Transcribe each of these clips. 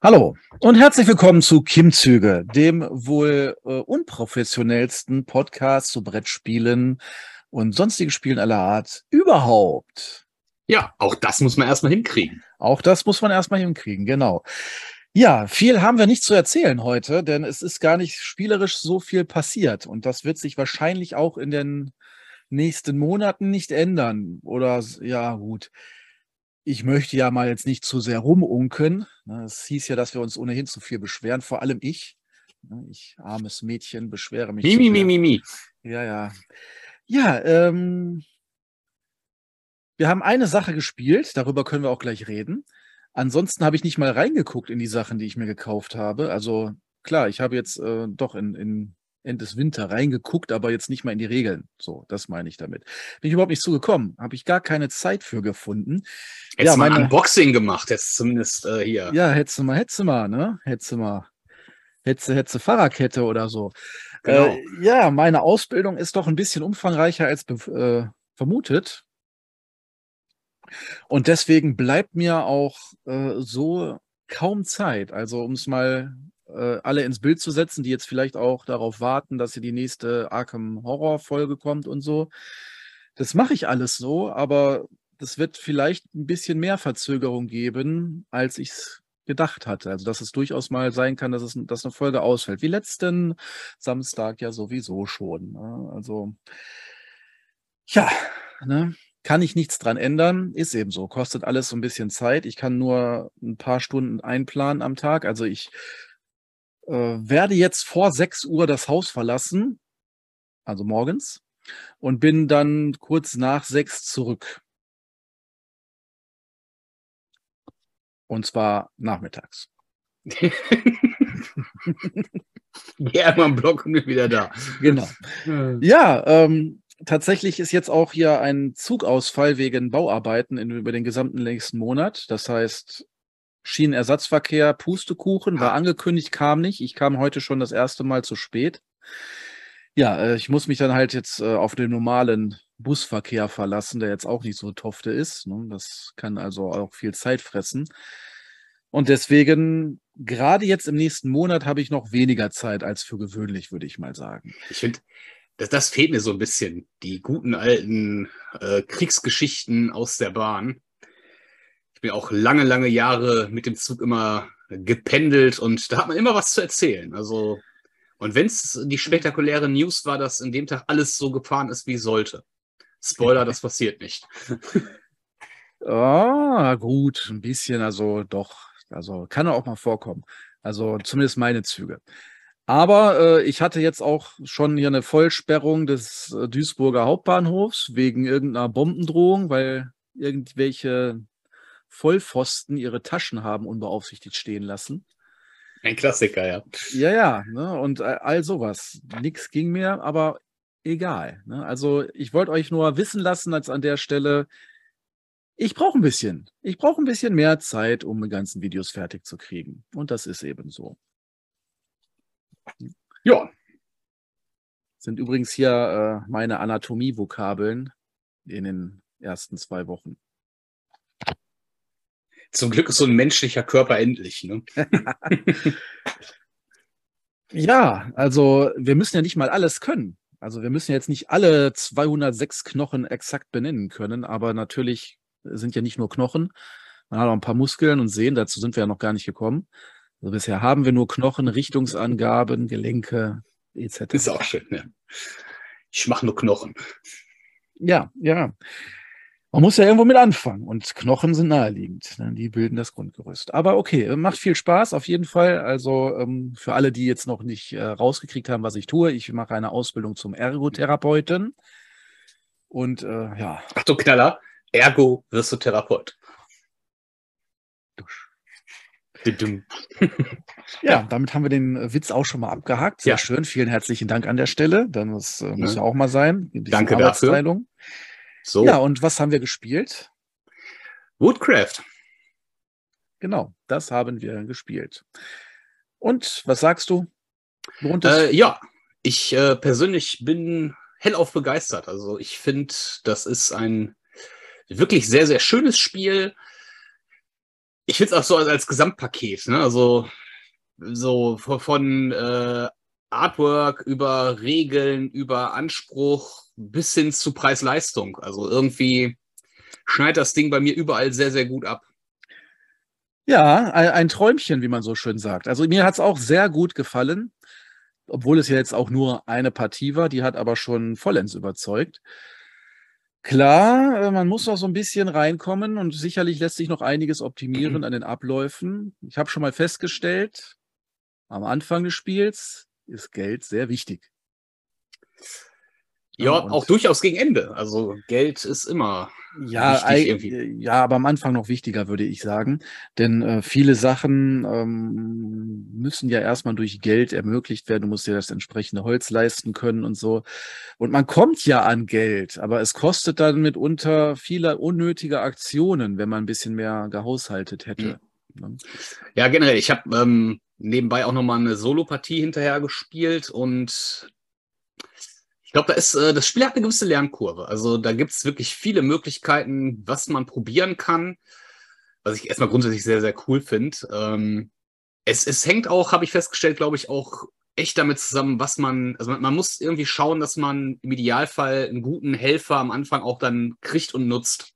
Hallo und herzlich willkommen zu Kimzüge, dem wohl äh, unprofessionellsten Podcast zu Brettspielen und sonstigen Spielen aller Art überhaupt. Ja, auch das muss man erstmal hinkriegen. Auch das muss man erstmal hinkriegen, genau. Ja, viel haben wir nicht zu erzählen heute, denn es ist gar nicht spielerisch so viel passiert und das wird sich wahrscheinlich auch in den nächsten Monaten nicht ändern. Oder ja, gut. Ich möchte ja mal jetzt nicht zu sehr rumunken. Ne? Es hieß ja, dass wir uns ohnehin zu viel beschweren, vor allem ich. Ne? Ich, armes Mädchen, beschwere mich. Mi, mi, mi, mi, Ja, ja. Ja, ähm, wir haben eine Sache gespielt, darüber können wir auch gleich reden. Ansonsten habe ich nicht mal reingeguckt in die Sachen, die ich mir gekauft habe. Also klar, ich habe jetzt äh, doch in, in des Winter reingeguckt, aber jetzt nicht mal in die Regeln. So, das meine ich damit. Bin ich überhaupt nicht zugekommen. Habe ich gar keine Zeit für gefunden. Hättest ja, meine, mal Unboxing gemacht, jetzt zumindest äh, hier. Ja, hättest du mal, hättest du mal, ne? Hättest du mal. Hättest du Fahrradkette oder so. Genau. Äh, ja, meine Ausbildung ist doch ein bisschen umfangreicher als äh, vermutet. Und deswegen bleibt mir auch äh, so kaum Zeit. Also, um es mal äh, alle ins Bild zu setzen, die jetzt vielleicht auch darauf warten, dass hier die nächste Arkham Horror Folge kommt und so. Das mache ich alles so, aber das wird vielleicht ein bisschen mehr Verzögerung geben, als ich es gedacht hatte. Also, dass es durchaus mal sein kann, dass, es, dass eine Folge ausfällt. Wie letzten Samstag ja sowieso schon. Ne? Also, ja, ne? kann ich nichts dran ändern, ist eben so. Kostet alles so ein bisschen Zeit. Ich kann nur ein paar Stunden einplanen am Tag. Also ich äh, werde jetzt vor 6 Uhr das Haus verlassen, also morgens, und bin dann kurz nach 6 zurück. Und zwar nachmittags. Einmal im Block und wieder da. Genau. Ja, ähm, tatsächlich ist jetzt auch hier ein Zugausfall wegen Bauarbeiten in, über den gesamten nächsten Monat. Das heißt, Schienenersatzverkehr, Pustekuchen, war angekündigt, kam nicht. Ich kam heute schon das erste Mal zu spät. Ja, äh, ich muss mich dann halt jetzt äh, auf den normalen Busverkehr verlassen, der jetzt auch nicht so tofte ist. Ne? Das kann also auch viel Zeit fressen. Und deswegen, gerade jetzt im nächsten Monat, habe ich noch weniger Zeit als für gewöhnlich, würde ich mal sagen. Ich finde, das, das fehlt mir so ein bisschen. Die guten alten äh, Kriegsgeschichten aus der Bahn ich bin auch lange, lange Jahre mit dem Zug immer gependelt und da hat man immer was zu erzählen. Also, und wenn es die spektakuläre News war, dass in dem Tag alles so gefahren ist, wie sollte. Spoiler, das passiert nicht. Ah, gut, ein bisschen, also doch, also kann auch mal vorkommen. Also zumindest meine Züge. Aber äh, ich hatte jetzt auch schon hier eine Vollsperrung des äh, Duisburger Hauptbahnhofs wegen irgendeiner Bombendrohung, weil irgendwelche Vollpfosten ihre Taschen haben unbeaufsichtigt stehen lassen. Ein Klassiker, ja. Ja, ja, ne? und all sowas. Nix ging mir, aber egal. Ne? Also ich wollte euch nur wissen lassen, als an der Stelle, ich brauche ein bisschen. Ich brauche ein bisschen mehr Zeit, um die ganzen Videos fertig zu kriegen. Und das ist eben so. Ja. Sind übrigens hier äh, meine Anatomie-Vokabeln in den ersten zwei Wochen. Zum Glück ist so ein menschlicher Körper endlich. Ne? ja, also wir müssen ja nicht mal alles können. Also wir müssen jetzt nicht alle 206 Knochen exakt benennen können, aber natürlich sind ja nicht nur Knochen, man hat auch ein paar Muskeln und Sehnen, dazu sind wir ja noch gar nicht gekommen. Also bisher haben wir nur Knochen, Richtungsangaben, Gelenke etc. Ist auch schön, ja. Ich mache nur Knochen. Ja, ja. Man muss ja irgendwo mit anfangen und Knochen sind naheliegend. Ne? Die bilden das Grundgerüst. Aber okay, macht viel Spaß auf jeden Fall. Also ähm, für alle, die jetzt noch nicht äh, rausgekriegt haben, was ich tue, ich mache eine Ausbildung zum Ergotherapeuten. Und äh, ja. Ach du Knaller, Ergo wirst du Therapeut. Dusch. ja, damit haben wir den Witz auch schon mal abgehakt. Sehr ja. schön. Vielen herzlichen Dank an der Stelle. Dann das äh, muss ja auch mal sein. Danke dafür. So. Ja, und was haben wir gespielt? Woodcraft. Genau, das haben wir gespielt. Und was sagst du? Äh, ja, ich äh, persönlich bin hellauf begeistert. Also ich finde, das ist ein wirklich sehr, sehr schönes Spiel. ich finde es auch so als, als Gesamtpaket, ne? Also so von, äh, Artwork über Regeln, über Anspruch bis hin zu Preis-Leistung. Also irgendwie schneidet das Ding bei mir überall sehr, sehr gut ab. Ja, ein, Träumchen, wie man so schön sagt. Also mir hat es auch sehr gut gefallen, obwohl es ja jetzt auch nur eine Partie war, die hat aber schon vollends überzeugt. Klar, äh, man muss auch so ein bisschen reinkommen und sicherlich lässt sich noch einiges optimieren an den Abläufen. Ich habe schon mal festgestellt, am Anfang des Spiels ist Geld sehr wichtig. Ja, und auch durchaus gegen Ende. Also Geld ist immer ja, ja, aber am Anfang noch wichtiger, würde ich sagen. Denn äh, viele Sachen ähm, müssen ja erstmal durch Geld ermöglicht werden. Du musst dir das entsprechende Holz leisten können und so. Und man kommt ja an Geld, aber es kostet dann mitunter viele unnötige Aktionen, wenn man ein bisschen mehr gehaushaltet hätte. Mhm. Ja, generell. Ich habe ähm, nebenbei auch nochmal eine Solo-Partie hinterher gespielt und ich glaube, da ist, äh, das Spiel hat eine gewisse Lernkurve. Also da gibt es wirklich viele Möglichkeiten, was man probieren kann, was ich erstmal grundsätzlich sehr, sehr cool finde. Ähm, es, es hängt auch, habe ich festgestellt, glaube ich, auch echt damit zusammen, was man, also man, man, muss irgendwie schauen, dass man im Idealfall einen guten Helfer am Anfang auch dann kriegt und nutzt.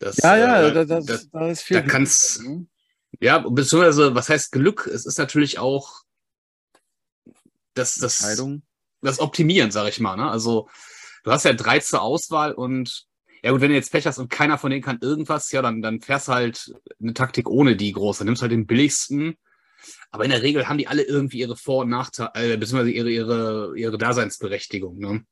Das, ja, ja, äh, das, das, da ist viel. Da kann's, ne? Ja, beziehungsweise, was heißt Glück? Es ist natürlich auch das, das, das Optimieren, sag ich mal. Ne? Also du hast ja drei zur Auswahl und ja gut, wenn du jetzt Pech hast und keiner von denen kann irgendwas, ja, dann, dann fährst du halt eine Taktik ohne die große. Nimmst halt den billigsten. Aber in der Regel haben die alle irgendwie ihre Vor- und Nachteile, äh, beziehungsweise ihre, ihre, ihre Daseinsberechtigung. Ne?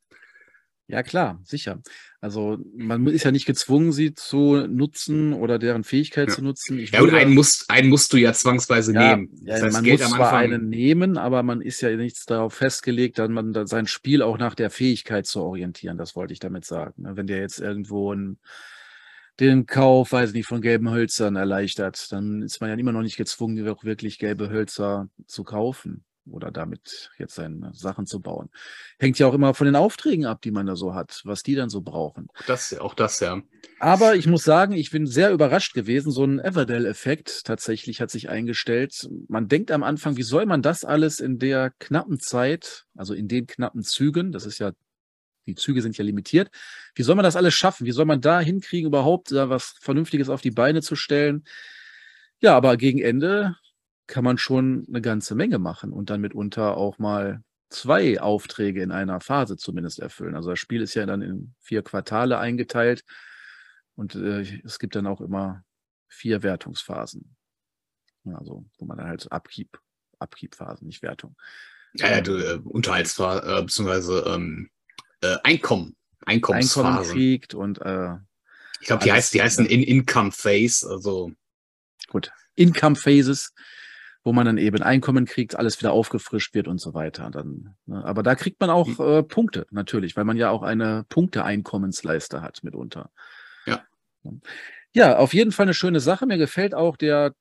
Ja, klar, sicher. Also man ist ja nicht gezwungen, sie zu nutzen oder deren Fähigkeit ja. zu nutzen. Ich ja, und einen musst, einen musst du ja zwangsweise ja, nehmen. Das ja, heißt, man Geld muss zwar einen nehmen, aber man ist ja nichts darauf festgelegt, dann man dann sein Spiel auch nach der Fähigkeit zu orientieren. Das wollte ich damit sagen. Ne? Wenn der jetzt irgendwo ein, den Kauf, weiß nicht, von gelben Hölzern erleichtert, dann ist man ja immer noch nicht gezwungen, auch wirklich gelbe Hölzer zu kaufen oder damit jetzt seine Sachen zu bauen. Hängt ja auch immer von den Aufträgen ab, die man da so hat, was die dann so brauchen. Das, auch das, ja. Aber ich muss sagen, ich bin sehr überrascht gewesen. So ein Everdell-Effekt tatsächlich hat sich eingestellt. Man denkt am Anfang, wie soll man das alles in der knappen Zeit, also in den knappen Zügen, das ist ja die Züge sind ja limitiert. Wie soll man das alles schaffen? Wie soll man da hinkriegen, überhaupt da was Vernünftiges auf die Beine zu stellen? Ja, aber gegen Ende kann man schon eine ganze Menge machen und dann mitunter auch mal zwei Aufträge in einer Phase zumindest erfüllen. Also das Spiel ist ja dann in vier Quartale eingeteilt und äh, es gibt dann auch immer vier Wertungsphasen. Also wo man dann halt Abkeep, Abkeep-Phasen, nicht Wertung. Ja, ja du, äh, Unterhaltsphasen, äh, beziehungsweise ähm, äh, Einkommen, Einkommensphasen. Einkommen kriegt und äh, ich glaube, die heißt, die heißen in Income Phase, also gut. Income Phases wo man dann eben Einkommen kriegt, alles wieder aufgefrischt wird und so weiter. Dann, ne? Aber da kriegt man auch hm. äh, Punkte, natürlich, weil man ja auch eine Punkte-Einkommensleiste hat mitunter. Ja. Ja, auf jeden Fall eine schöne Sache. Mir gefällt auch der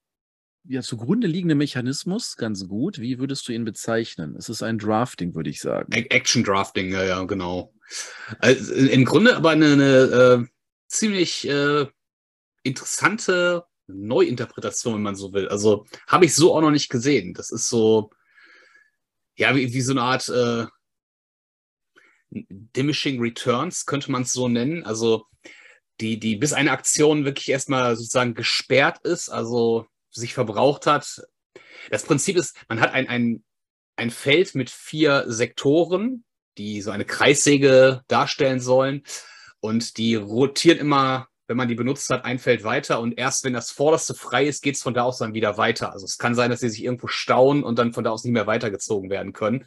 ja, zugrunde liegende Mechanismus ganz gut. Wie würdest du ihn bezeichnen? Es ist ein Drafting, würde ich sagen. Action Drafting, ja, ja, genau. Also, Im Grunde aber eine, eine äh, ziemlich äh, interessante Neuinterpretation, wenn man so will. Also habe ich so auch noch nicht gesehen. Das ist so, ja, wie, wie so eine Art äh, Diminishing Returns, könnte man es so nennen. Also die, die, bis eine Aktion wirklich erstmal sozusagen gesperrt ist, also sich verbraucht hat. Das Prinzip ist, man hat ein, ein, ein Feld mit vier Sektoren, die so eine Kreissäge darstellen sollen. Und die rotieren immer wenn man die benutzt hat, ein Feld weiter und erst wenn das vorderste frei ist, geht es von da aus dann wieder weiter. Also es kann sein, dass sie sich irgendwo stauen und dann von da aus nicht mehr weitergezogen werden können.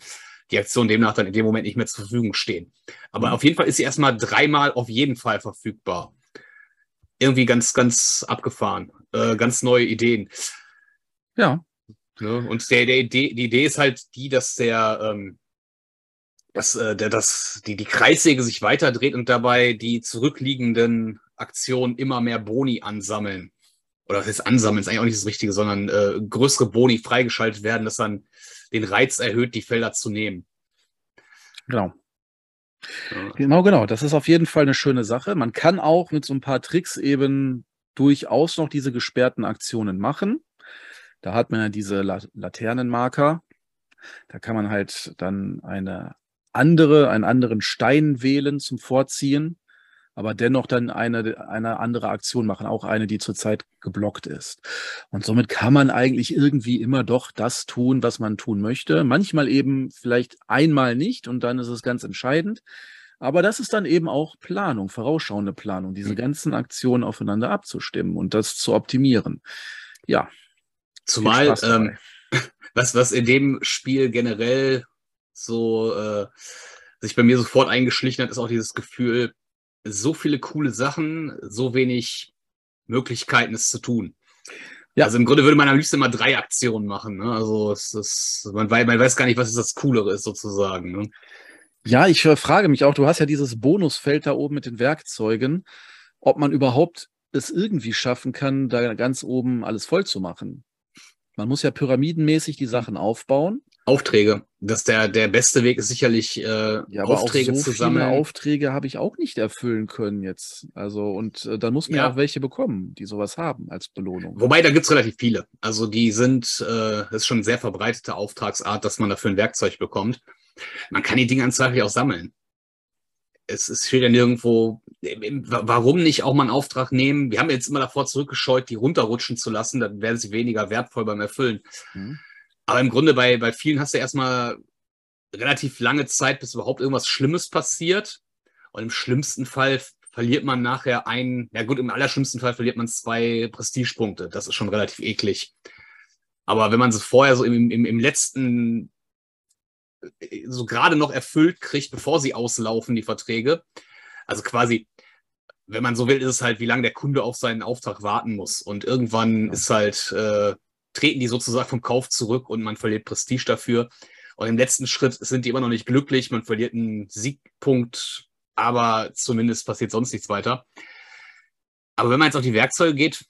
Die Aktionen demnach dann in dem Moment nicht mehr zur Verfügung stehen. Aber mhm. auf jeden Fall ist sie erstmal dreimal auf jeden Fall verfügbar. Irgendwie ganz, ganz abgefahren. Äh, ganz neue Ideen. Ja. Ne? Und der, der Idee, die Idee ist halt die, dass der, ähm, dass, äh, der, dass die, die Kreissäge sich weiterdreht und dabei die zurückliegenden Aktion immer mehr Boni ansammeln. Oder das heißt ansammeln, ist eigentlich auch nicht das Richtige, sondern äh, größere Boni freigeschaltet werden, das dann den Reiz erhöht, die Felder zu nehmen. Genau. Ja. Genau, genau. Das ist auf jeden Fall eine schöne Sache. Man kann auch mit so ein paar Tricks eben durchaus noch diese gesperrten Aktionen machen. Da hat man ja diese La Laternenmarker. Da kann man halt dann eine andere, einen anderen Stein wählen zum Vorziehen, aber dennoch dann eine, eine andere Aktion machen, auch eine, die zurzeit geblockt ist. Und somit kann man eigentlich irgendwie immer doch das tun, was man tun möchte. Manchmal eben vielleicht einmal nicht und dann ist es ganz entscheidend. Aber das ist dann eben auch Planung, vorausschauende Planung, diese mhm. ganzen Aktionen aufeinander abzustimmen und das zu optimieren. Ja. Zumal, ähm, was, was in dem Spiel generell so äh, sich bei mir sofort eingeschlichen hat, ist auch dieses Gefühl, so viele coole Sachen, so wenig Möglichkeiten, es zu tun. Ja. Also im Grunde würde man am liebsten immer drei Aktionen machen. Ne? Also es ist, man, weiß, man weiß gar nicht, was das Coolere ist sozusagen. Ne? Ja, ich äh, frage mich auch, du hast ja dieses Bonusfeld da oben mit den Werkzeugen, ob man überhaupt es irgendwie schaffen kann, da ganz oben alles voll zu machen. Man muss ja pyramidenmäßig die Sachen aufbauen. Aufträge. Das der, der beste Weg ist sicherlich, äh, ja, aber Aufträge so zu sammeln. Viele Aufträge habe ich auch nicht erfüllen können jetzt. Also, und äh, dann muss man ja. auch welche bekommen, die sowas haben als Belohnung. Wobei, da gibt's relativ viele. Also, die sind, äh, das ist schon eine sehr verbreitete Auftragsart, dass man dafür ein Werkzeug bekommt. Man kann die Dinge an Zweifel auch sammeln. Es, es steht ja nirgendwo, warum nicht auch mal einen Auftrag nehmen? Wir haben jetzt immer davor zurückgescheut, die runterrutschen zu lassen, dann werden sie weniger wertvoll beim Erfüllen. Mhm. Aber im Grunde bei, bei vielen hast du erstmal relativ lange Zeit, bis überhaupt irgendwas Schlimmes passiert. Und im schlimmsten Fall verliert man nachher ein, ja gut, im allerschlimmsten Fall verliert man zwei Prestigepunkte. Das ist schon relativ eklig. Aber wenn man sie vorher so im, im, im letzten, so gerade noch erfüllt kriegt, bevor sie auslaufen, die Verträge, also quasi, wenn man so will, ist es halt, wie lange der Kunde auf seinen Auftrag warten muss. Und irgendwann ja. ist halt, äh, treten die sozusagen vom Kauf zurück und man verliert Prestige dafür. Und im letzten Schritt sind die immer noch nicht glücklich, man verliert einen Siegpunkt, aber zumindest passiert sonst nichts weiter. Aber wenn man jetzt auf die Werkzeuge geht,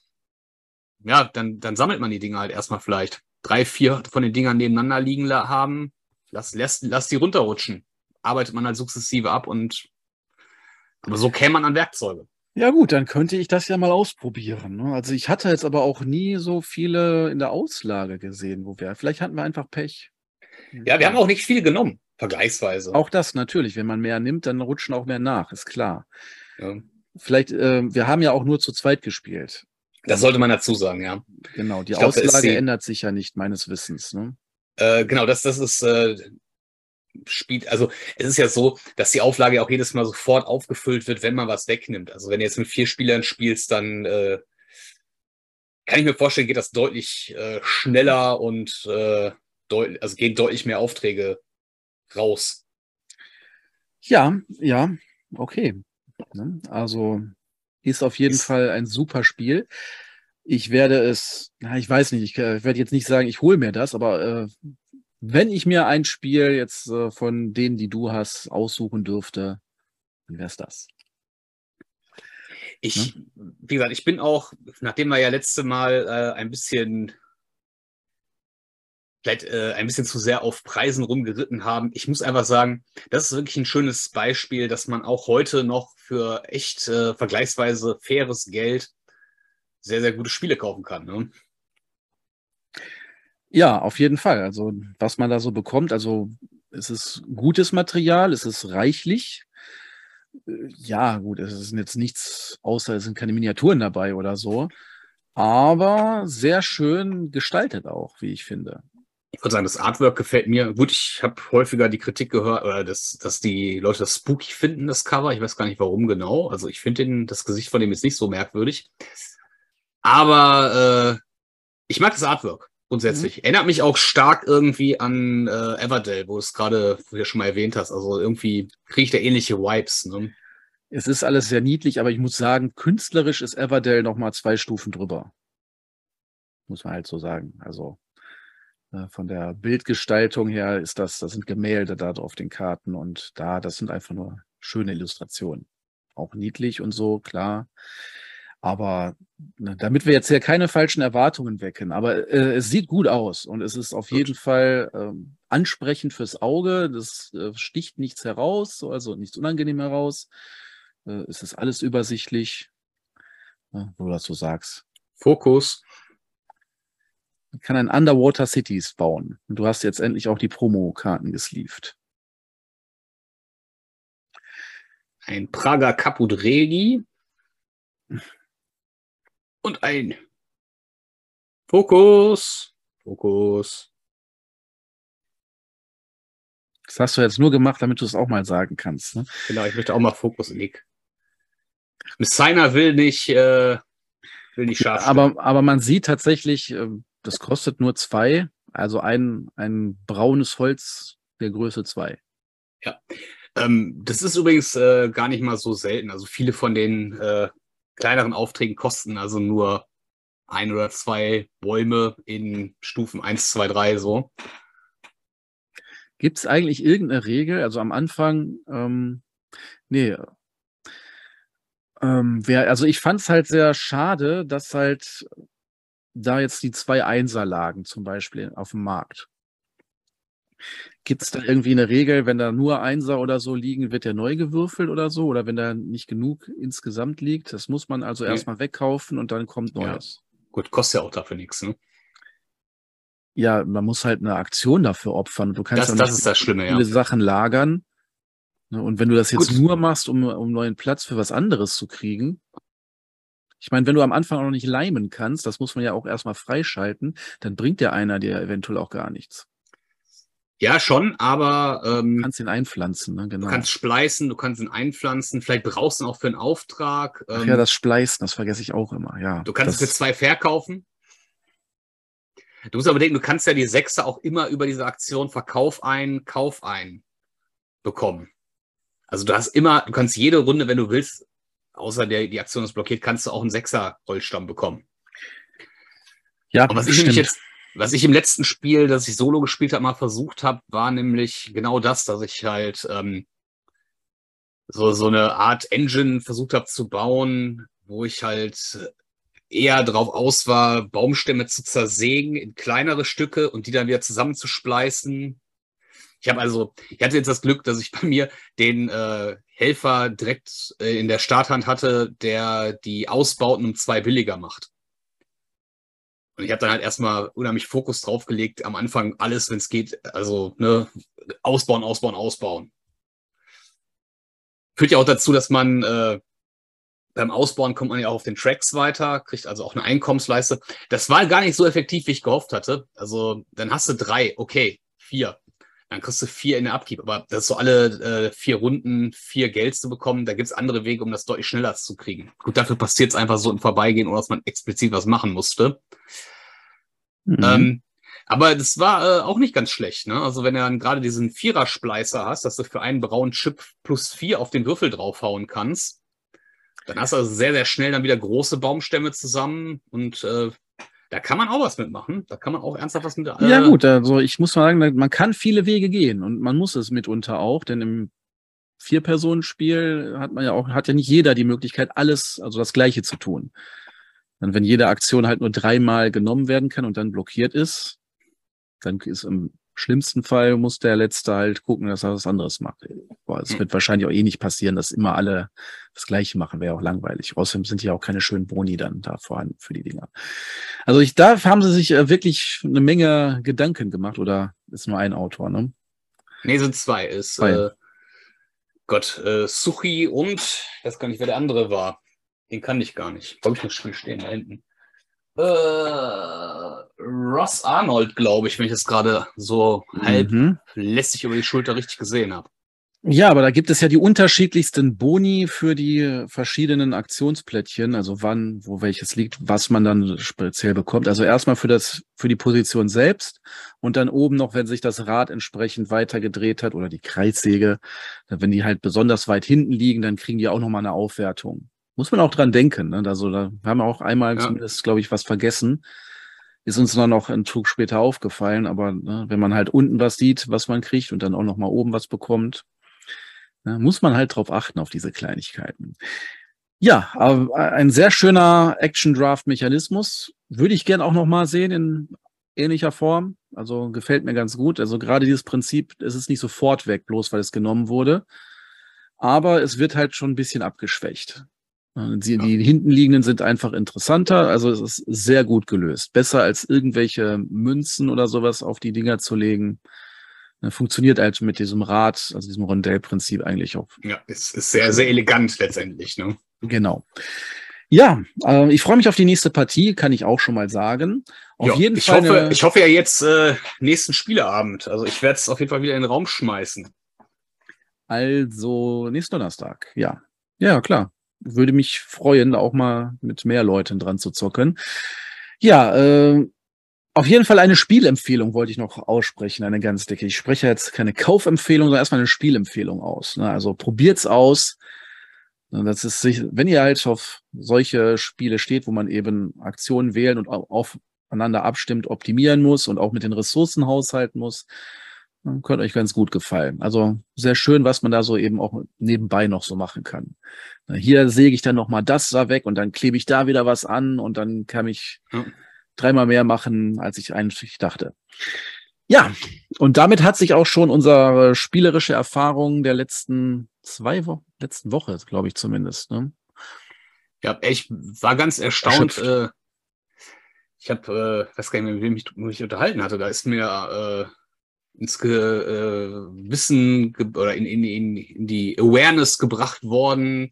ja, dann, dann sammelt man die Dinge halt erstmal vielleicht. Drei, vier von den Dingern nebeneinander liegen haben, lass, lass, lass die runterrutschen. Arbeitet man halt sukzessive ab und aber so käme man an Werkzeuge. Ja gut, dann könnte ich das ja mal ausprobieren. Ne? Also ich hatte jetzt aber auch nie so viele in der Auslage gesehen, wo wir, vielleicht hatten wir einfach Pech. Ja, wir haben auch nicht viel genommen, vergleichsweise. Auch das natürlich, wenn man mehr nimmt, dann rutschen auch mehr nach, ist klar. Ja. Vielleicht, äh, wir haben ja auch nur zu zweit gespielt. Das sollte man dazu sagen, ja. Genau, die glaub, Auslage ändert sich ja nicht, meines Wissens. Ne? Äh, genau, das, das ist äh, spielt, also es ist ja so, dass die Auflage auch jedes Mal sofort aufgefüllt wird, wenn man was wegnimmt. Also wenn du jetzt mit vier Spielern spielst, dann äh, kann ich mir vorstellen, geht das deutlich äh, schneller und äh, deut also gehen deutlich mehr Aufträge raus. Ja, ja, okay. Ne? Also ist auf jeden ist Fall ein super Spiel. Ich werde es, na, ich weiß nicht, ich, äh, ich werde jetzt nicht sagen, ich hole mir das, aber äh, wenn ich mir ein Spiel jetzt äh, von denen, die du hast, aussuchen dürfte, dann wäre es das. Ich, ne? wie gesagt, ich bin auch, nachdem wir ja letzte Mal äh, ein bisschen vielleicht äh, ein bisschen zu sehr auf Preisen rumgeritten haben. Ich muss einfach sagen, das ist wirklich ein schönes Beispiel, dass man auch heute noch für echt äh, vergleichsweise faires Geld sehr, sehr gute Spiele kaufen kann. Ne? Ja, auf jeden Fall. Also, was man da so bekommt, also es ist gutes Material, es ist reichlich. Äh, ja, gut, es ist jetzt nichts, außer es sind keine Miniaturen dabei oder so. Aber sehr schön gestaltet auch, wie ich finde. Ich würde sagen, das Artwork gefällt mir. Gut, ich habe häufiger die Kritik gehört, oder das, dass die Leute das spooky finden, das Cover. Ich weiß gar nicht warum genau. Also ich finde das Gesicht von dem jetzt nicht so merkwürdig. Aber äh, ich mag das Artwork grundsätzlich. Mhm. Erinnert mich auch stark irgendwie an äh, Everdell, wo du es gerade ja schon mal erwähnt hast. Also irgendwie kriege ich da ähnliche Vibes. Ne? Es ist alles sehr niedlich, aber ich muss sagen, künstlerisch ist Everdell noch mal zwei Stufen drüber. Muss man halt so sagen. Also äh, von der Bildgestaltung her ist das, das sind Gemälde da auf den Karten und da, das sind einfach nur schöne Illustrationen. Auch niedlich und so, klar. Aber ne, damit wir jetzt hier keine falschen Erwartungen wecken, aber äh, es sieht gut aus und es ist auf gut. jeden Fall ähm, ansprechend fürs Auge. Das äh, sticht nichts heraus, also nichts unangenehm heraus. Äh, es ist alles übersichtlich. ne, wo du das so sagst. Fokus. Man kann ein Underwater Cities bauen. Und du hast jetzt endlich auch die Promo-Karten gesleeved. Ein Prager Caput Regi. Und ein Fokus. Fokus. Das hast du jetzt nur gemacht, damit du es auch mal sagen kannst. Ne? Genau, ich möchte auch mal Fokus League. Messina will nicht, äh, will nicht scharf. Aber, aber man sieht tatsächlich, äh, das kostet nur zwei, also ein, ein braunes Holz der Größe zwei. Ja. Ähm, das ist übrigens äh, gar nicht mal so selten. Also viele von den äh, kleineren Aufträgen kosten also nur ein oder zwei Bäume in Stufen 1, 2, 3 so. Gibt es eigentlich irgendeine Regel? Also am Anfang, ähm, nee. Ähm, wer, also ich fand es halt sehr schade, dass halt da jetzt die zwei Einser lagen, zum Beispiel auf dem Markt. Gibt es da irgendwie eine Regel, wenn da nur Einser oder so liegen, wird der neu gewürfelt oder so? Oder wenn da nicht genug insgesamt liegt? Das muss man also Nee. erstmal wegkaufen und dann kommt Ja. Neues. Gut, kostet ja auch dafür nichts. Ne? Ja, man muss halt eine Aktion dafür opfern. Du kannst Das, ja das ist das Schlimme, ja. viele Sachen lagern. Ne, Und wenn du das jetzt Gut. nur machst, um, um neuen Platz für was anderes zu kriegen, ich meine, wenn du am Anfang auch noch nicht leimen kannst, das muss man ja auch erstmal freischalten, dann bringt der einer dir eventuell auch gar nichts. Ja, schon, aber Du ähm, kannst ihn einpflanzen, ne? genau. du kannst spleißen, du kannst ihn einpflanzen, vielleicht brauchst du ihn auch für einen Auftrag. Ach Ähm, ja, das Spleißen, das vergesse ich auch immer, ja. du kannst das, es für zwei verkaufen. Du musst aber denken, du kannst ja die Sechser auch immer über diese Aktion Verkauf ein, Kauf ein bekommen. Also du hast immer, du kannst jede Runde, wenn du willst, außer der, die Aktion ist blockiert, kannst du auch einen Sechser-Rollstamm bekommen. ja, Und was ich nämlich jetzt, was ich im letzten Spiel, das ich solo gespielt habe, mal versucht habe, war nämlich genau das, dass ich halt ähm, so, so eine Art Engine versucht habe zu bauen, wo ich halt eher drauf aus war, Baumstämme zu zersägen in kleinere Stücke und die dann wieder zusammenzuspleißen. Ich habe also, ich hatte jetzt das Glück, dass ich bei mir den äh, Helfer direkt äh, in der Starthand hatte, der die Ausbauten um zwei billiger macht. Und ich habe dann halt erstmal unheimlich Fokus drauf gelegt, am Anfang alles, wenn es geht, also ne, ausbauen, ausbauen, ausbauen. Führt ja auch dazu, dass man äh, beim Ausbauen kommt man ja auch auf den Tracks weiter, kriegt also auch eine Einkommensleiste. Das war gar nicht so effektiv, wie ich gehofft hatte. Also dann hast du drei, okay, vier. Dann kriegst du vier in der Upkeep. Aber das ist so alle äh, vier Runden, vier Geld zu bekommen. Da gibt's andere Wege, um das deutlich schneller zu kriegen. Gut, dafür passiert es einfach so im Vorbeigehen, ohne dass man explizit was machen musste. Mhm. Ähm, aber das war äh, auch nicht ganz schlecht. Ne? Also wenn du dann gerade diesen Vierer-Spleißer hast, dass du für einen braunen Chip plus vier auf den Würfel draufhauen kannst, dann hast du also sehr, sehr schnell dann wieder große Baumstämme zusammen und äh, da kann man auch was mitmachen. Da kann man auch ernsthaft was mit. Äh, Ja, gut, also ich muss mal sagen, man kann viele Wege gehen und man muss es mitunter auch, denn im Vier-Personen-Spiel hat man ja auch, hat ja nicht jeder die Möglichkeit, alles, also das Gleiche zu tun. Dann, wenn jede Aktion halt nur dreimal genommen werden kann und dann blockiert ist, dann ist im schlimmsten Fall muss der Letzte halt gucken, dass er was anderes macht. Es Hm. wird wahrscheinlich auch eh nicht passieren, dass immer alle das Gleiche machen, wäre auch langweilig. Außerdem sind ja auch keine schönen Boni dann da vorhanden für die Dinger. Also ich, da haben sie sich äh, wirklich eine Menge Gedanken gemacht, oder ist nur ein Autor, ne? Nee, sind zwei. Ist Zwei. äh, Gott, äh, Suchi und ich weiß gar nicht, wer der andere war. Den kann ich gar nicht. Wo hab ich das Spiel stehen da hinten? Äh, Ross Arnold, glaube ich, wenn ich das gerade so halb Mhm. lässig über die Schulter richtig gesehen habe. Ja, aber da gibt es ja die unterschiedlichsten Boni für die verschiedenen Aktionsplättchen, also wann, wo welches liegt, was man dann speziell bekommt. Also erstmal für das, für die Position selbst und dann oben noch, wenn sich das Rad entsprechend weiter gedreht hat oder die Kreissäge, wenn die halt besonders weit hinten liegen, dann kriegen die auch nochmal eine Aufwertung. Muss man auch dran denken. Ne? Also da haben wir auch einmal Ja. zumindest, glaube ich, was vergessen. Ist uns dann noch ein Zug später aufgefallen, aber ne, wenn man halt unten was sieht, was man kriegt und dann auch nochmal oben was bekommt, ne, muss man halt drauf achten, auf diese Kleinigkeiten. Ja, ein sehr schöner Action-Draft-Mechanismus. Würde ich gern auch nochmal sehen in ähnlicher Form. Also gefällt mir ganz gut. Also gerade dieses Prinzip, es ist nicht sofort weg, bloß weil es genommen wurde. Aber es wird halt schon ein bisschen abgeschwächt. Die, die hinten liegenden sind einfach interessanter. Also es ist sehr gut gelöst. Besser als irgendwelche Münzen oder sowas auf die Dinger zu legen. Funktioniert halt mit diesem Rad, also diesem Rondellprinzip eigentlich auch. Ja, es ist sehr, sehr elegant letztendlich. Ne? Genau. Ja, äh, ich freue mich auf die nächste Partie, kann ich auch schon mal sagen. Auf ja, jeden ich Fall. Hoffe, ich hoffe ja jetzt äh, nächsten Spieleabend. Also ich werde es auf jeden Fall wieder in den Raum schmeißen. Also nächsten Donnerstag, ja. Ja, klar. Würde mich freuen, auch mal mit mehr Leuten dran zu zocken. Ja, äh, auf jeden Fall eine Spielempfehlung wollte ich noch aussprechen, eine ganz dicke. Ich spreche jetzt keine Kaufempfehlung, sondern erstmal eine Spielempfehlung aus. Ne? Also probiert's aus. Ne, Das ist wenn ihr halt auf solche Spiele steht, wo man eben Aktionen wählen und au- aufeinander abstimmt, optimieren muss und auch mit den Ressourcen haushalten muss, dann könnte euch ganz gut gefallen. Also sehr schön, was man da so eben auch nebenbei noch so machen kann. Hier säge ich dann noch mal das da weg und dann klebe ich da wieder was an und dann kann ich Ja. dreimal mehr machen, als ich eigentlich dachte. Ja, und damit hat sich auch schon unsere spielerische Erfahrung der letzten zwei Wochen, letzten Woche, glaube ich zumindest, ne? Ja, ich war ganz erstaunt. Erschöpft. Äh, ich habe, äh, weiß gar nicht mehr, mit wem ich mich unterhalten hatte. Da ist mir äh, ins Ge äh, Wissen ge oder in, in, in, in die Awareness gebracht worden,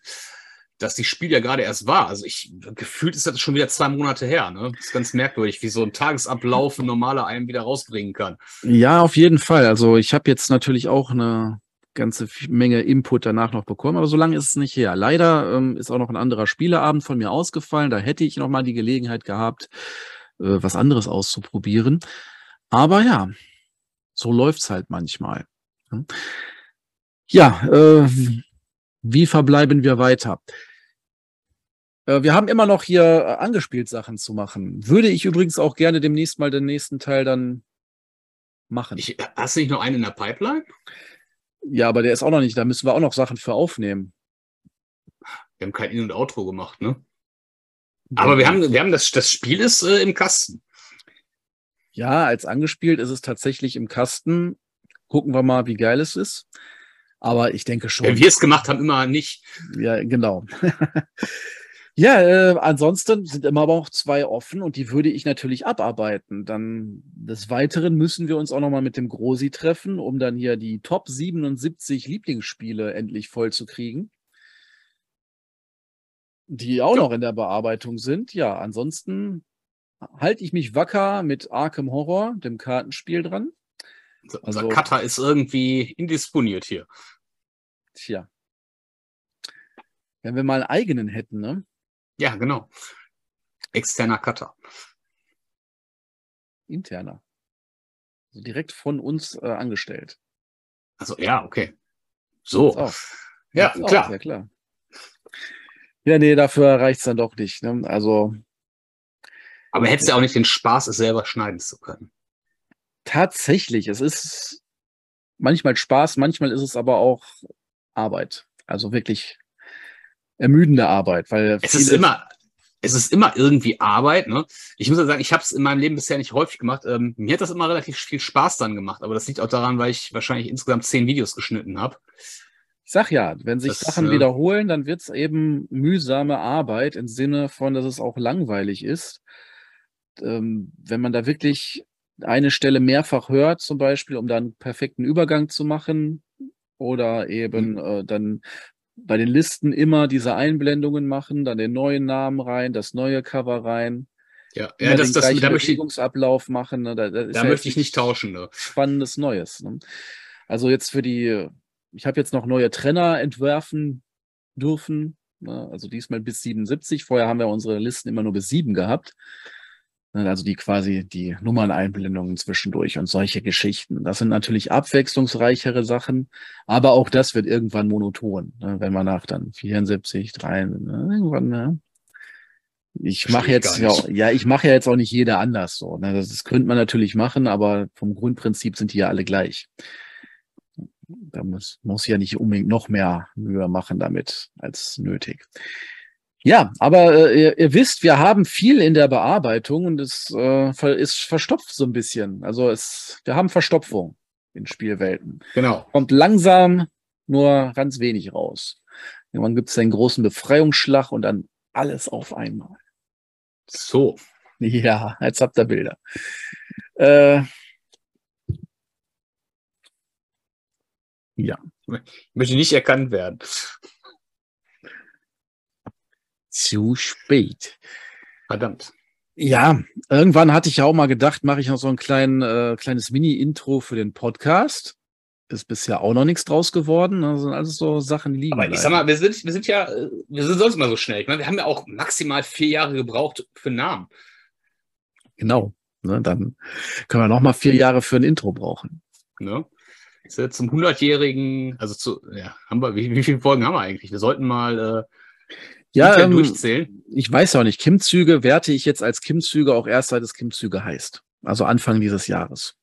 dass die Spiel ja gerade erst war. Also ich gefühlt ist das schon wieder zwei Monate her. Ne? Das ist ganz merkwürdig, wie so ein Tagesablauf ein normaler einem wieder rausbringen kann. Ja, auf jeden Fall. Also ich habe jetzt natürlich auch eine ganze Menge Input danach noch bekommen, aber so lange ist es nicht her. Leider ähm, ist auch noch ein anderer Spieleabend von mir ausgefallen. Da hätte ich noch mal die Gelegenheit gehabt, äh, was anderes auszuprobieren. Aber ja, so läuft's halt manchmal. Hm. Ja, äh, wie verbleiben wir weiter? Äh, Wir haben immer noch hier äh, angespielt Sachen zu machen. Würde ich übrigens auch gerne demnächst mal den nächsten Teil dann machen. Ich, hast du nicht noch einen in der Pipeline? Ja, aber der ist auch noch nicht, da müssen wir auch noch Sachen für aufnehmen. Wir haben kein In- und Outro gemacht, ne? Aber wir haben, wir haben das, das Spiel ist äh, im Kasten. Ja, als angespielt ist es tatsächlich im Kasten. Gucken wir mal, wie geil es ist. Aber ich denke schon. Wenn wir es gemacht haben, immer nicht. Ja, genau. ja, äh, ansonsten sind immer aber auch zwei offen und die würde ich natürlich abarbeiten. Dann des Weiteren müssen wir uns auch nochmal mit dem Grosi treffen, um dann hier die Top 77 Lieblingsspiele endlich voll zu kriegen. Die auch Ja. noch in der Bearbeitung sind. Ja, ansonsten halte ich mich wacker mit Arkham Horror, dem Kartenspiel dran. Unser Also- Cutter ist irgendwie indisponiert hier. Tja. Wenn wir mal einen eigenen hätten, ne? Ja, genau. Externer Cutter. Interner. Also direkt von uns äh, angestellt. Also ja, okay. So. Ja, klar. Ja, klar. Ja, nee, dafür reicht's dann doch nicht. Ne? Also Aber hättest du auch nicht den Spaß, es selber schneiden zu können. tatsächlich, es ist manchmal Spaß, manchmal ist es aber auch Arbeit. Also wirklich ermüdende Arbeit, weil Es ist immer, es ist immer irgendwie Arbeit. Ne? Ich muss ja sagen, ich habe es in meinem Leben bisher nicht häufig gemacht. Ähm, mir hat das immer relativ viel Spaß dann gemacht, aber das liegt auch daran, weil ich wahrscheinlich insgesamt zehn Videos geschnitten habe. Ich sag ja, wenn sich Das, Sachen äh, wiederholen, dann wird's eben mühsame Arbeit im Sinne von, dass es auch langweilig ist. Ähm, wenn man da wirklich eine Stelle mehrfach hört, zum Beispiel, um dann einen perfekten Übergang zu machen, oder eben äh, dann bei den Listen immer diese Einblendungen machen, dann den neuen Namen rein, das neue Cover rein, Ja, ja das, das, da möchte ich, Bewegungsablauf machen. Ne? Da, da ist da ja möchte ich nicht tauschen. Ne? spannendes Neues. Ne? Also jetzt für die, ich habe jetzt noch neue Trenner entwerfen dürfen. Ne? Also diesmal bis 77. Vorher haben wir unsere Listen immer nur bis 7 gehabt. Ne, Also die quasi die Nummerneinblendungen zwischendurch und solche Geschichten. Das sind natürlich abwechslungsreichere Sachen, aber auch das wird irgendwann monoton, ne? wenn man nach dann 74, 3, ne? irgendwann, ne? Ich mache ich jetzt ja, ja, ich mache ja jetzt auch nicht jeder anders so. Ne? Das, das könnte man natürlich machen, aber vom Grundprinzip sind die ja alle gleich. Da muss, muss ja nicht unbedingt noch mehr Mühe machen damit als nötig. Ja, aber äh, ihr, ihr wisst, wir haben viel in der Bearbeitung und es äh, ist verstopft so ein bisschen. Also es, wir haben Verstopfung in Spielwelten Genau. kommt langsam nur ganz wenig raus. Irgendwann gibt es einen großen Befreiungsschlag und dann alles auf einmal. So. Ja, jetzt habt ihr Bilder. Äh, ja. Ich möchte nicht erkannt werden. Zu spät. Verdammt. Ja, irgendwann hatte ich ja auch mal gedacht, mache ich noch so ein klein, äh, kleines Mini-Intro für den Podcast. Ist bisher auch noch nichts draus geworden. Das sind alles so Sachen, die liegen. Aber ich sag mal, wir sind, wir sind ja, äh, wir sind sonst immer so schnell. Ich meine, wir haben ja auch maximal vier Jahre gebraucht für einen Namen. Genau. Ne, dann können wir noch mal vier Jahre für ein Intro brauchen. Ne? Ist ja zum 100-jährigen, also zu, ja, haben wir, wie, wie viele Folgen haben wir eigentlich? Wir sollten mal äh, Ja, ähm, durchzählen. ich weiß auch nicht. Kim-Züge werte ich jetzt als Kim-Züge auch erst, seit es Kim-Züge heißt. Also Anfang dieses Jahres.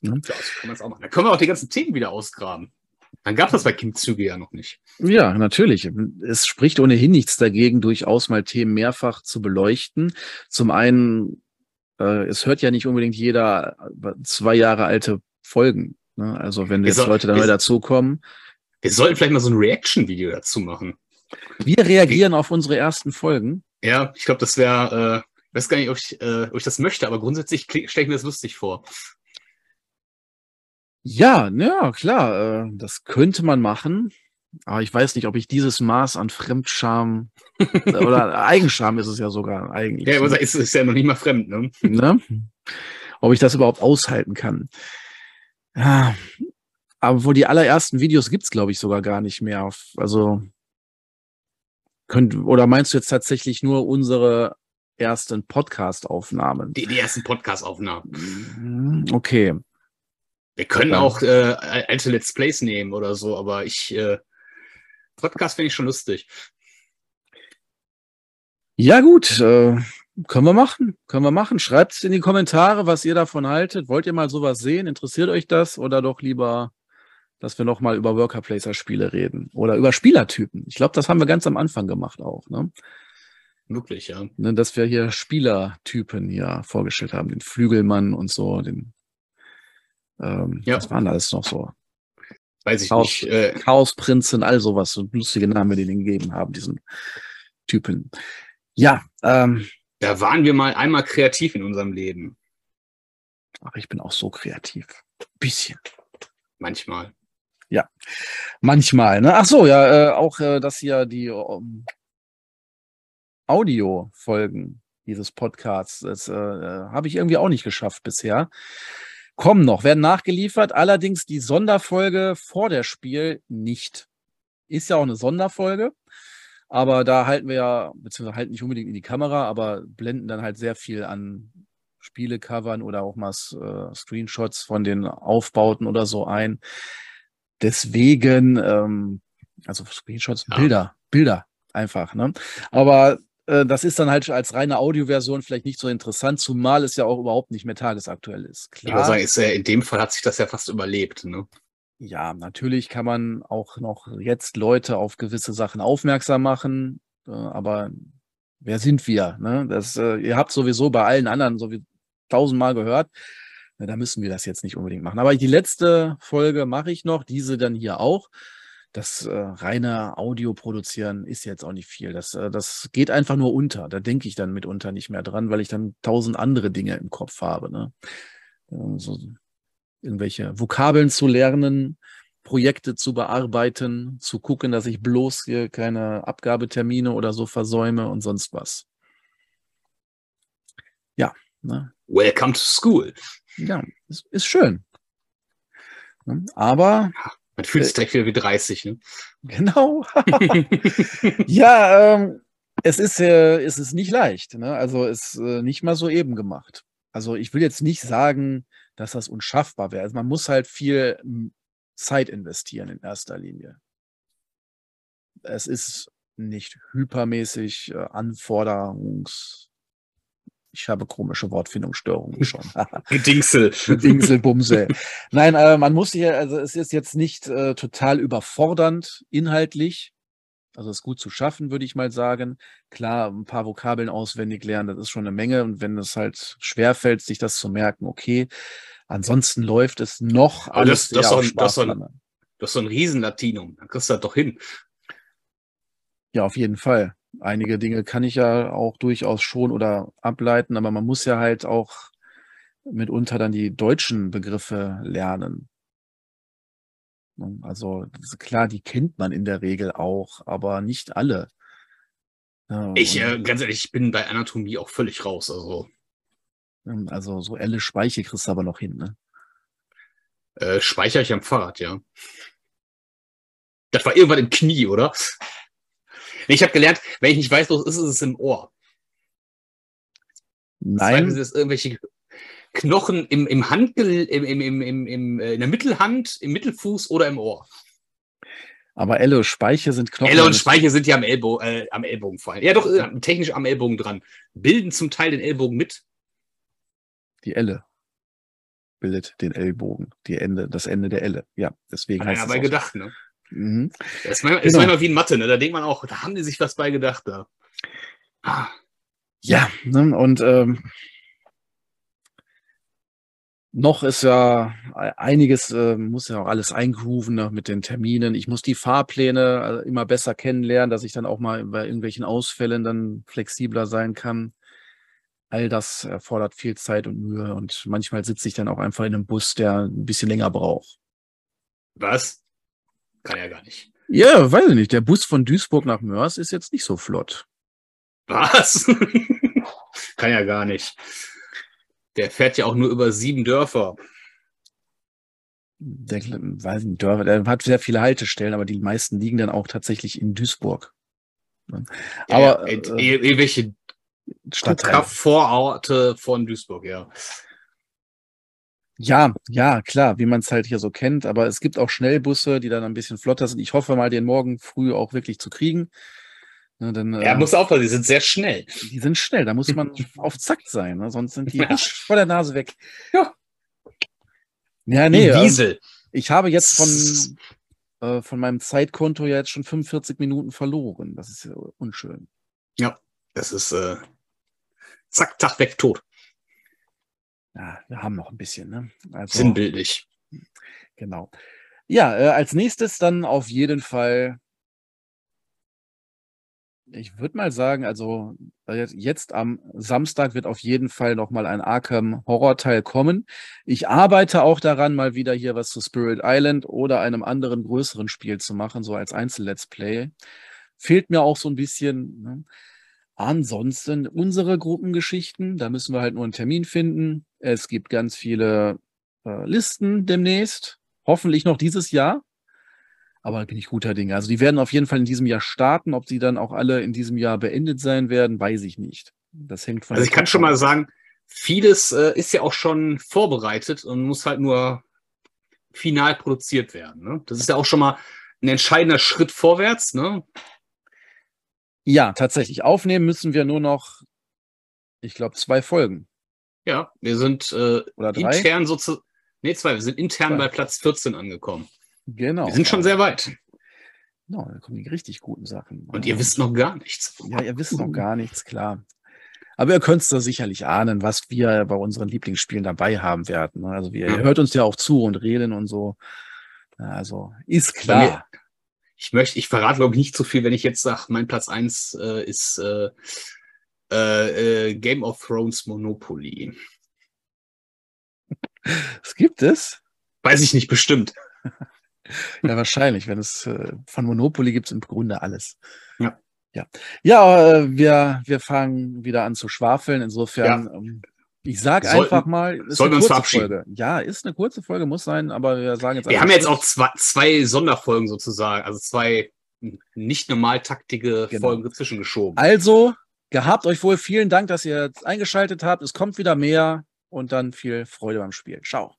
Ja, so kann man es auch machen. Dann können wir auch die ganzen Themen wieder ausgraben. Dann gab es das bei Kim-Züge ja noch nicht. Ja, natürlich. Es spricht ohnehin nichts dagegen, durchaus mal Themen mehrfach zu beleuchten. Zum einen, äh, es hört ja nicht unbedingt jeder äh, zwei Jahre alte Folgen. Ne? Also wenn jetzt Leute dann wir- neu dazukommen. Wir sollten vielleicht mal so ein Reaction-Video dazu machen. Wir reagieren auf unsere ersten Folgen. Ja, ich glaube, das wäre, äh, ich weiß gar nicht, ob ich, äh, ob ich das möchte, aber grundsätzlich stelle ich mir das lustig vor. Ja, ja, klar, äh, das könnte man machen. Aber ich weiß nicht, ob ich dieses Maß an Fremdscham oder Eigenscham ist es ja sogar eigentlich. Ja, aber ne? ist, ist ja noch nicht mal fremd, ne? ne? Ob ich das überhaupt aushalten kann. Ja, aber wohl die allerersten Videos gibt's glaube ich, sogar gar nicht mehr. Auf- Also, könnt, oder meinst du jetzt tatsächlich nur unsere ersten Podcast-Aufnahmen? Die, die ersten Podcast-Aufnahmen. Mhm, Okay. Wir können Ja. auch äh, alte Let's Plays nehmen oder so, aber ich, äh, Podcast finde ich schon lustig. Ja, gut, äh, können wir machen. Können wir machen. Schreibt in die Kommentare, was ihr davon haltet. Wollt ihr mal sowas sehen? Interessiert euch das? Oder doch lieber, dass wir nochmal über Worker Placer Spiele reden? Oder über Spielertypen? Ich glaube, das haben wir ganz am Anfang gemacht auch, ne? Wirklich, ja. ne? Dass wir hier Spielertypen hier vorgestellt haben. Den Flügelmann und so, den, ähm, Ja. was waren alles noch so? Weiß ich Chaos- nicht. Äh, Chaosprinzen, all sowas, so lustige Namen, die denen gegeben haben, diesen Typen. Ja, ähm, da waren wir mal einmal kreativ in unserem Leben. ach, ich bin auch so kreativ. Bisschen. Manchmal. Manchmal, ne? Ach so, ja, äh, auch äh, dass hier die ähm, Audio-Folgen dieses Podcasts, das äh, äh, habe ich irgendwie auch nicht geschafft bisher. Kommen noch, werden nachgeliefert, allerdings die Sonderfolge vor der Spiel nicht. Ist ja auch eine Sonderfolge, aber da halten wir ja, beziehungsweise halten nicht unbedingt in die Kamera, aber blenden dann halt sehr viel an Spielecovern oder auch mal äh, Screenshots von den Aufbauten oder so ein. Deswegen, ähm, also Screenshots, Ja. Bilder, Bilder einfach, ne? Aber äh, das ist dann halt als reine Audioversion vielleicht nicht so interessant, zumal es ja auch überhaupt nicht mehr tagesaktuell ist. Ich würde sagen, ist, äh, in dem Fall hat sich das ja fast überlebt. Ne? Ja, natürlich kann man auch noch jetzt Leute auf gewisse Sachen aufmerksam machen, äh, aber wer sind wir? Ne? Das, äh, ihr habt sowieso bei allen anderen so wie tausendmal gehört. Na, da müssen wir das jetzt nicht unbedingt machen. Aber die letzte Folge mache ich noch, diese dann hier auch. Das äh, reine Audio produzieren ist jetzt auch nicht viel. Das, äh, das geht einfach nur unter. Da denke ich dann mitunter nicht mehr dran, weil ich dann tausend andere Dinge im Kopf habe. Ne? Äh, so irgendwelche Vokabeln zu lernen, Projekte zu bearbeiten, zu gucken, dass ich bloß hier keine Abgabetermine oder so versäume und sonst was. Ja, ne? Welcome to school. ja, ist, ist schön. Ne? Aber Man fühlt Äh, sich direkt wieder wie 30. Ne? genau. ja, ähm, es ist, äh, es ist nicht leicht. Ne? Also es ist äh, nicht mal so eben gemacht. Also ich will jetzt nicht sagen, dass das unschaffbar wäre. Also man muss halt viel m, Zeit investieren in erster Linie. Es ist nicht hypermäßig äh, anforderungs. Ich habe komische Wortfindungsstörungen schon. Gedingsel. Dingselbumsel. Nein, äh, man muss hier, also es ist jetzt nicht äh, total überfordernd inhaltlich. Also es ist gut zu schaffen, würde ich mal sagen. Klar, ein paar Vokabeln auswendig lernen, das ist schon eine Menge. Und wenn es halt schwerfällt, sich das zu merken, okay. Ansonsten läuft es noch Aber das- das ist auf ein- das ist ein-. Du hast so ein Riesen-Latinum. Dann kriegst du das doch hin. Ja, auf jeden Fall. Einige Dinge kann ich ja auch durchaus schon oder ableiten, aber man muss ja halt auch mitunter dann die deutschen Begriffe lernen. Ne, also klar, die kennt man in der Regel auch, aber nicht alle. Ich, äh, ganz ehrlich, ich bin bei Anatomie auch völlig raus. Also, ähm, also so Elle Speiche kriegst du aber noch hin, ne? Äh, speichere ich am Fahrrad, ja. Das war irgendwann im Knie, oder? Ich habe gelernt, wenn ich nicht weiß, was ist, ist es im Ohr. Nein. Das irgendwelche Knochen im, im Handgel, im, im, im, im, im, äh, in der Mittelhand, im Mittelfuß oder im Ohr. Aber Elle und Speiche sind Knochen. Elle und Speiche sind ja am, Ellbo äh, am Ellbogen vor allem. Ja, doch, äh, technisch am Ellbogen dran. Bilden zum Teil den Ellbogen mit. Die Elle bildet den Ellbogen, die Ende, das Ende der Elle. Ja, deswegen Hat heißt einer bei gedacht, ne? Mhm. Das ist manchmal, genau. ist manchmal wie in Mathe, ne? Da denkt man auch, da haben die sich was bei gedacht. Da. Ah. Ja, ne? und ähm, noch ist ja einiges, äh, muss ja auch alles eingrooven ne, mit den Terminen. Ich muss die Fahrpläne äh, immer besser kennenlernen, dass ich dann auch mal bei irgendwelchen Ausfällen dann flexibler sein kann. All das erfordert viel Zeit und Mühe und manchmal sitze ich dann auch einfach in einem Bus, der ein bisschen länger braucht. Was? Kann ja gar nicht. Ja, weiß ich nicht. Der Bus von Duisburg nach Mörs ist jetzt nicht so flott. Was? Kann ja gar nicht. Der fährt ja auch nur über sieben Dörfer. Der, weiß nicht, Dörfer, der hat sehr viele Haltestellen, aber die meisten liegen dann auch tatsächlich in Duisburg. Aber ja, äh, äh, irgendwelche Vororte von Duisburg, ja. Ja, ja, klar, wie man es halt hier so kennt. Aber es gibt auch Schnellbusse, die dann ein bisschen flotter sind. Ich hoffe mal, den morgen früh auch wirklich zu kriegen. Ne, dann, ja, äh, muss aufpassen, die sind sehr schnell. Die sind schnell, da muss man auf Zack sein, ne? sonst sind die ja. vor der Nase weg. Ja. Ja, nee. Ähm, Diesel. ich habe jetzt von, äh, von meinem Zeitkonto ja jetzt schon 45 Minuten verloren. Das ist ja unschön. Ja, das ist äh, zack, zack, weg, tot. Ja, wir haben noch ein bisschen, ne? Also, Sinnbildlich. Genau. Ja, äh, als nächstes dann auf jeden Fall ich würde mal sagen, also jetzt am Samstag wird auf jeden Fall noch mal ein Arkham Horror Teil kommen. Ich arbeite auch daran, mal wieder hier was zu Spirit Island oder einem anderen größeren Spiel zu machen, so als Einzel-Let's Play. Fehlt mir auch so ein bisschen. Ne? Ansonsten unsere Gruppengeschichten, da müssen wir halt nur einen Termin finden. Es gibt ganz viele äh, Listen demnächst, hoffentlich noch dieses Jahr. Aber bin ich guter Dinge. Also die werden auf jeden Fall in diesem Jahr starten. Ob sie dann auch alle in diesem Jahr beendet sein werden, weiß ich nicht. Das hängt von. Also ich kann schon mal sagen, vieles äh, ist ja auch schon vorbereitet und muss halt nur final produziert werden. Ne? Das ist ja auch schon mal ein entscheidender Schritt vorwärts. Ne? Ja, tatsächlich. Aufnehmen müssen wir nur noch, ich glaube, zwei Folgen. Ja, wir sind äh, intern sozusagen, nee, zwei, wir sind intern zwei. bei Platz 14 angekommen. Genau. Wir sind schon sehr weit. Genau, da kommen die richtig guten Sachen. Und ihr wisst noch gar nichts. Ja, ihr wisst noch gar nichts, klar. Aber ihr könnt es da sicherlich ahnen, was wir bei unseren Lieblingsspielen dabei haben werden. Ne? Also wir, ihr hört uns ja auch zu und reden und so. Also ist klar. Ich möchte, ich verrate glaube ich nicht zu so viel, wenn ich jetzt sage, mein Platz 1 äh, ist äh, äh, äh, Game of Thrones Monopoly. Es gibt es? Weiß ich nicht, bestimmt. Ja, wahrscheinlich. Wenn es äh, von Monopoly gibt es im Grunde alles. Ja. Ja, ja äh, wir, wir fangen wieder an zu schwafeln. Insofern, ja. Ich sage einfach mal, ist sollen wir uns verabschieden? Folge. Ja, ist eine kurze Folge, muss sein, aber wir sagen jetzt Wir haben jetzt auch zwei, zwei Sonderfolgen sozusagen, also zwei nicht normal taktige genau. Folgen dazwischen geschoben. Also, gehabt euch wohl. Vielen Dank, dass ihr eingeschaltet habt. Es kommt wieder mehr und dann viel Freude beim Spiel. Ciao.